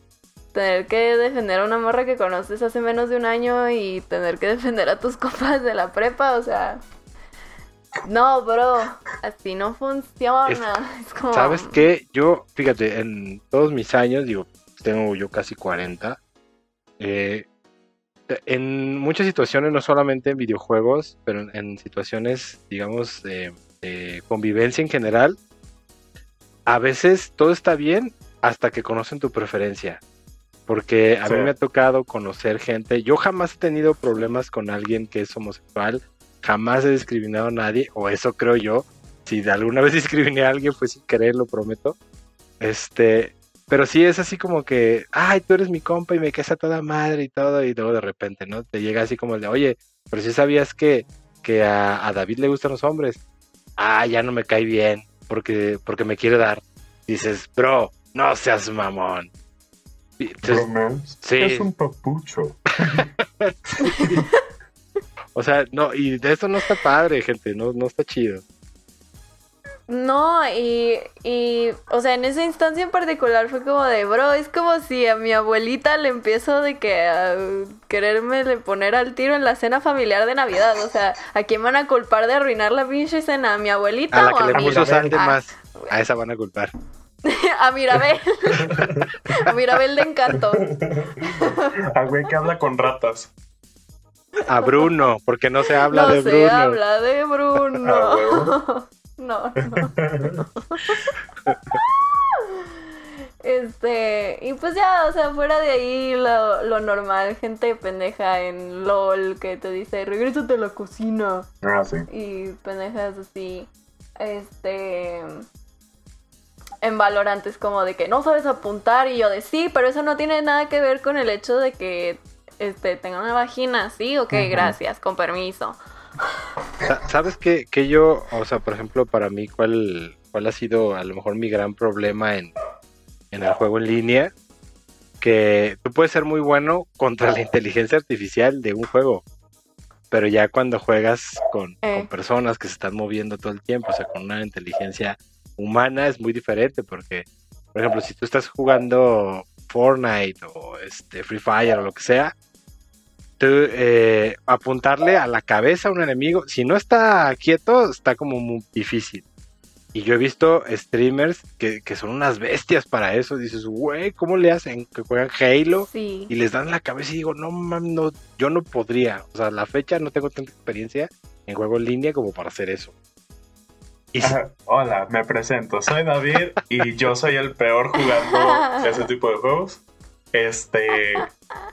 tener que defender a una morra que conoces hace menos de un año y tener que defender a tus compas de la prepa, o sea... No, bro, así no funciona. Es, como... ¿Sabes qué? Yo, fíjate, en todos mis años, digo, tengo yo casi 40, eh, en muchas situaciones, no solamente en videojuegos, pero en, en situaciones, digamos, de, de convivencia en general, a veces todo está bien hasta que conocen tu preferencia. Porque a Sí. mí me ha tocado conocer gente. Yo jamás he tenido problemas con alguien que es homosexual. Jamás he discriminado a nadie, o eso creo yo. Si de alguna vez discriminé a alguien fue sin querer, lo prometo. Este, pero sí es así como que, ay, tú eres mi compa y me quedas a toda madre y todo, y luego de repente, ¿no? Te llega así como el de, oye, pero si sabías que, que a, a David le gustan los hombres. Ah, ya no me cae bien, porque, porque me quiere dar. Dices, bro, no seas mamón. Entonces, Bromance sí. Es un papucho. o sea, no, y de esto no está padre, gente, no, no está chido. No, y, y, o sea, en esa instancia en particular fue como de, bro, es como si a mi abuelita le empiezo de que a quererme le poner al tiro en la cena familiar de Navidad. O sea, ¿a quién van a culpar de arruinar la pinche cena? ¿A mi abuelita A la o que a le puso sal de Ah, más, a esa van a culpar. a Mirabel. a Mirabel de encanto. Al güey que habla con ratas. A Bruno, porque no se habla no de se Bruno. habla de Bruno. No, no. Este, y pues ya, o sea, fuera de ahí lo, lo normal, gente pendeja en LOL que te dice, regrésate a la cocina. Ah, sí. Y pendejas así, este, en Valorant es como de que no sabes apuntar y yo de sí, pero eso no tiene nada que ver con el hecho de que, este, tenga una vagina, sí, ok, gracias, con permiso. Sa- ¿Sabes qué, que yo, o sea, por ejemplo, para mí, cuál, cuál ha sido a lo mejor mi gran problema en, en el juego en línea? que tú puedes ser muy bueno contra la inteligencia artificial de un juego, pero ya cuando juegas con, Eh. con personas que se están moviendo todo el tiempo, o sea, con una inteligencia humana es muy diferente porque, por ejemplo, si tú estás jugando Fortnite o este Free Fire o lo que sea, tú eh, apuntarle a la cabeza a un enemigo, si no está quieto, está como muy difícil. Y yo he visto streamers que, que son unas bestias para eso. Dices, güey, ¿cómo le hacen? Que juegan Halo Sí. y les dan la cabeza y digo, no mames, no, yo no podría. O sea, a la fecha no tengo tanta experiencia en juego en línea como para hacer eso. Y Hola, me presento. Soy David y yo soy el peor jugando ese tipo de juegos. Este.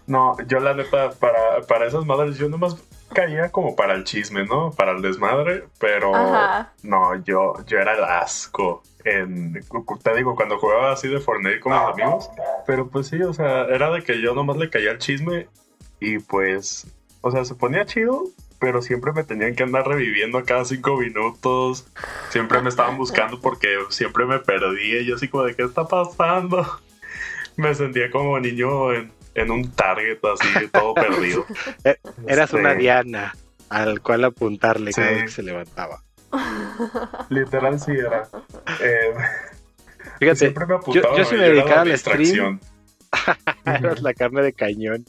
No, yo la neta, para, para esas madres, yo nomás caía como para el chisme, ¿no? Para el desmadre, pero Ajá. no, yo, yo era el asco. En, te digo, cuando jugaba así de Fortnite con mis amigos, pero pues sí, o sea, era de que yo nomás le caía el chisme y pues, o sea, se ponía chido, pero siempre me tenían que andar reviviendo a cada cinco minutos. Siempre me estaban buscando porque siempre me perdía. Y yo así como de, ¿qué está pasando? Me sentía como niño en, en un target así, todo perdido. eras Este, una diana al cual apuntarle cada vez que se levantaba. Literal sí era. Eh, Fíjate, siempre me apuntaba. yo sí me era la dedicaba al stream. eras la carne de cañón.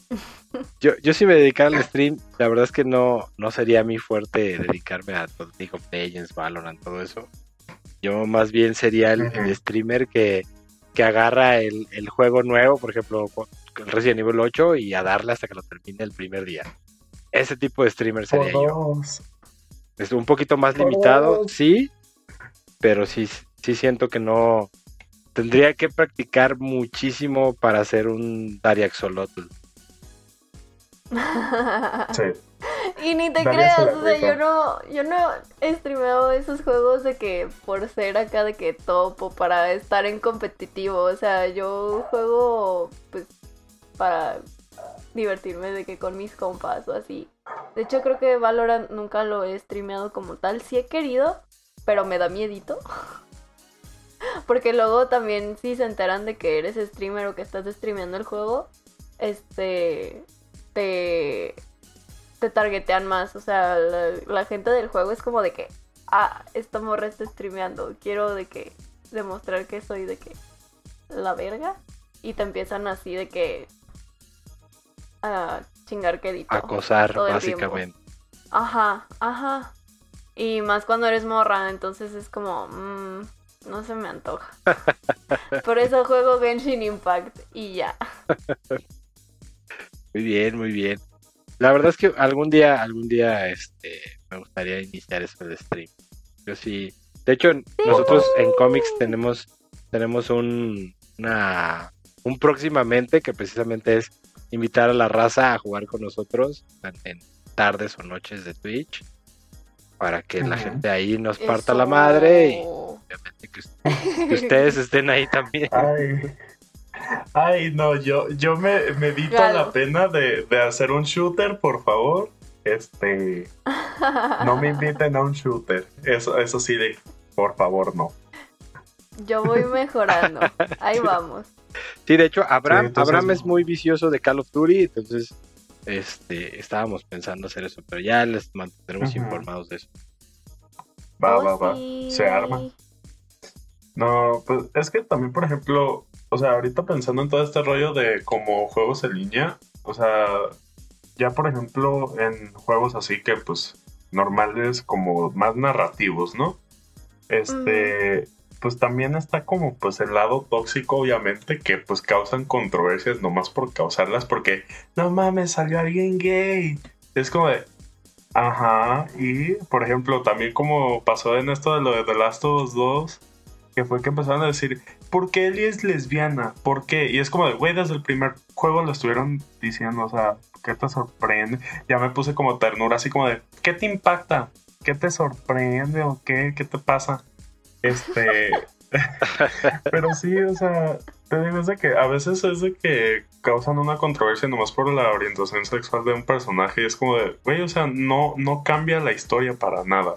Yo, yo sí me dedicaba al stream, la verdad es que no, no sería mi fuerte dedicarme a todo League of Legends, Valorant, todo eso. Yo más bien sería el, streamer que, que agarra el, el juego nuevo, por ejemplo, el Resident Evil 8 y a darle hasta que lo termine el primer día. Ese tipo de streamer sería yo. Es un poquito más limitado, sí, pero sí, sí siento que no. Tendría que practicar muchísimo para ser un Dariaxolotl. Sí. Y ni te creas, o sea, yo no, yo no he streameado esos juegos de que por ser acá de que top o para estar en competitivo, o sea, yo juego pues para divertirme de que con mis compas o así. De hecho creo que Valorant nunca lo he streameado como tal, sí he querido, pero me da miedito. Porque luego también si se enteran de que eres streamer o que estás streameando el juego, este te te targetean más. O sea, la, la gente del juego es como de que, ah, esta morra está streameando. Quiero de que demostrar que soy de que la verga. Y te empiezan así de que a chingar quedito. Acosar, básicamente. Ajá, ajá. Y más cuando eres morra, entonces es como, mm, no se me antoja. Por eso juego Genshin Impact y ya. Muy bien, muy bien. La verdad es que algún día, algún día, este, me gustaría iniciar eso de stream. Yo sí. De hecho, nosotros en cómics tenemos, tenemos un, una, un próximamente que precisamente es invitar a la raza a jugar con nosotros en, en tardes o noches de Twitch para que la gente ahí nos parta la madre y obviamente que, que ustedes estén ahí también. Ay. Ay, no, yo, yo me, me evito Claro. la pena de, de hacer un shooter, por favor. Este, no me inviten a un shooter. Eso, eso sí, de, por favor, no. Yo voy mejorando. Ahí vamos. Sí, de hecho, Abraham, Sí, entonces- Abraham es muy vicioso de Call of Duty, entonces este, estábamos pensando hacer eso, pero ya les mantendremos informados de eso. Va, Oh, va, va. sí. Se arma. No, pues es que también, por ejemplo, o sea, ahorita pensando en todo este rollo de como juegos en línea, o sea, ya por ejemplo en juegos así que pues normales como más narrativos, ¿no? Este, pues también está como pues el lado tóxico obviamente que pues causan controversias nomás por causarlas porque no mames, salió alguien gay. Es como de Ajá, y por ejemplo, también como pasó en esto de lo de The Last of Us 2, fue que empezaron a decir, ¿por qué Ellie es lesbiana? ¿Por qué? Y es como de, güey, desde el primer juego lo estuvieron diciendo, o sea, ¿qué te sorprende? Ya me puse como ternura, así como de, ¿qué te impacta? ¿Qué te sorprende o qué? ¿Qué te pasa? Este... Pero sí, o sea, te digo, es de que a veces es de que causan una controversia nomás por la orientación sexual de un personaje y es como de, güey, o sea, no, no cambia la historia para nada.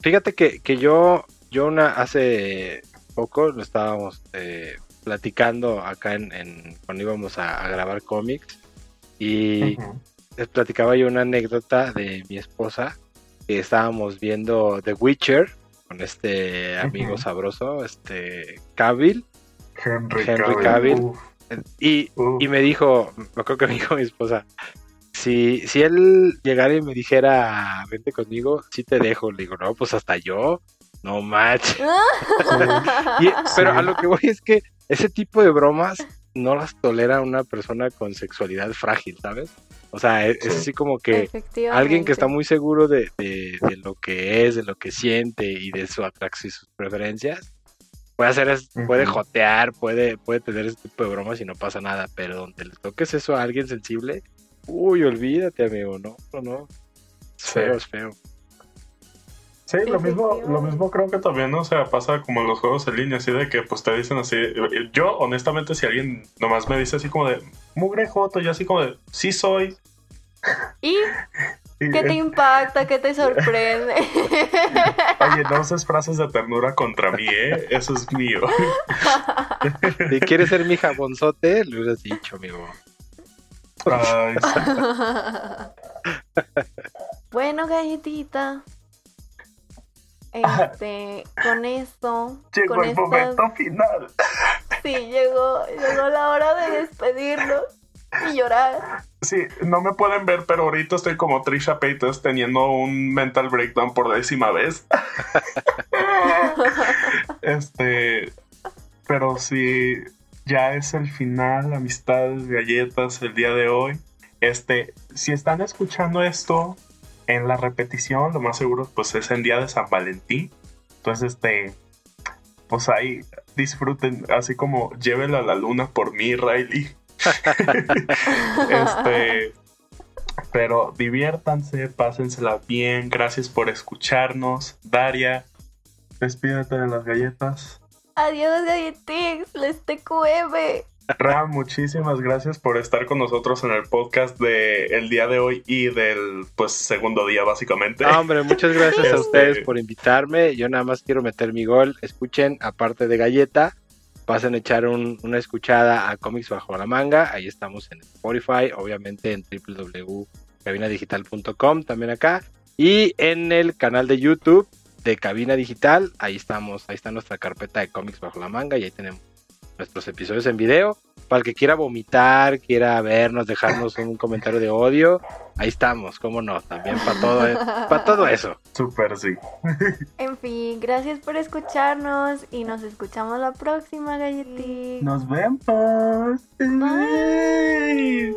Fíjate que, que yo, yo una, hace poco lo estábamos eh, platicando acá en, cuando íbamos a, grabar cómics y les platicaba yo una anécdota de mi esposa que estábamos viendo The Witcher con este amigo sabroso, este Cavill, Henry, Cavill, y, y, me dijo, me acuerdo que me dijo mi esposa, si, si él llegara y me dijera, vente conmigo, sí te dejo. Le digo, no, pues hasta yo. No match. pero a lo que voy es que ese tipo de bromas no las tolera una persona con sexualidad frágil, ¿sabes? O sea, es, así como que alguien que está muy seguro de, de, lo que es, de lo que siente y de su atracción y sus preferencias, puede hacer, puede jotear, puede, puede tener ese tipo de bromas y no pasa nada, pero donde le toques eso a alguien sensible, uy, olvídate, amigo, no, no, no. Es feo, es feo. Sí, lo mismo, lo mismo creo que también, ¿no? o sea, pasa como en los juegos en línea, así de que pues te dicen así. Yo, honestamente, si alguien nomás me dice así como de mugre joto, yo así como de sí soy. ¿Y? ¿Qué te impacta? ¿Qué te sorprende? Oye, no uses frases de ternura contra mí, ¿eh? Eso es mío. Si quieres ser mi jabonzote, lo hubieras dicho, amigo. Ay, bueno, galletita. Este, con esto. Llegó con el momento final. Sí, llegó, llegó la hora de despedirnos y llorar. Sí, no me pueden ver, pero ahorita estoy como Trisha Paytas teniendo un mental breakdown por décima vez. este, pero sí, ya es el final, amistades, galletas, el día de hoy. Este, si están escuchando esto en la repetición, lo más seguro pues es el día de San Valentín. Entonces, este, pues ahí disfruten, así como llévela a la luna por mí, Riley. este, pero diviértanse, pásensela bien, gracias por escucharnos. Daria, despídete de las galletas. Adiós, galletix, les TQM. Ram, muchísimas gracias por estar con nosotros en el podcast del el día de hoy y del pues segundo día básicamente. hombre, muchas gracias a este, ustedes por invitarme. Yo nada más quiero meter mi gol. Escuchen, aparte de galleta, pasen a echar una escuchada a Comics Bajo la Manga. Ahí estamos en Spotify, obviamente en www.cabinadigital.com también acá. Y en el canal de YouTube de Cabina Digital, ahí estamos, ahí está nuestra carpeta de cómics bajo la manga y ahí tenemos nuestros episodios en video. Para el que quiera vomitar, quiera vernos, dejarnos un comentario de odio, ahí estamos, cómo no, también para todo, e-, para todo eso. Súper, sí. En fin, gracias por escucharnos y nos escuchamos la próxima, galletita. Nos vemos. Bye.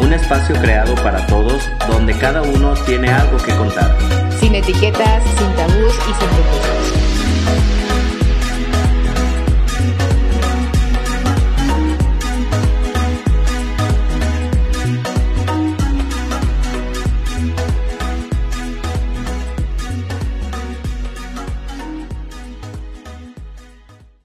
Un espacio creado para todos donde cada uno tiene algo que contar. Sin etiquetas, sin tabús y sin prejuicios.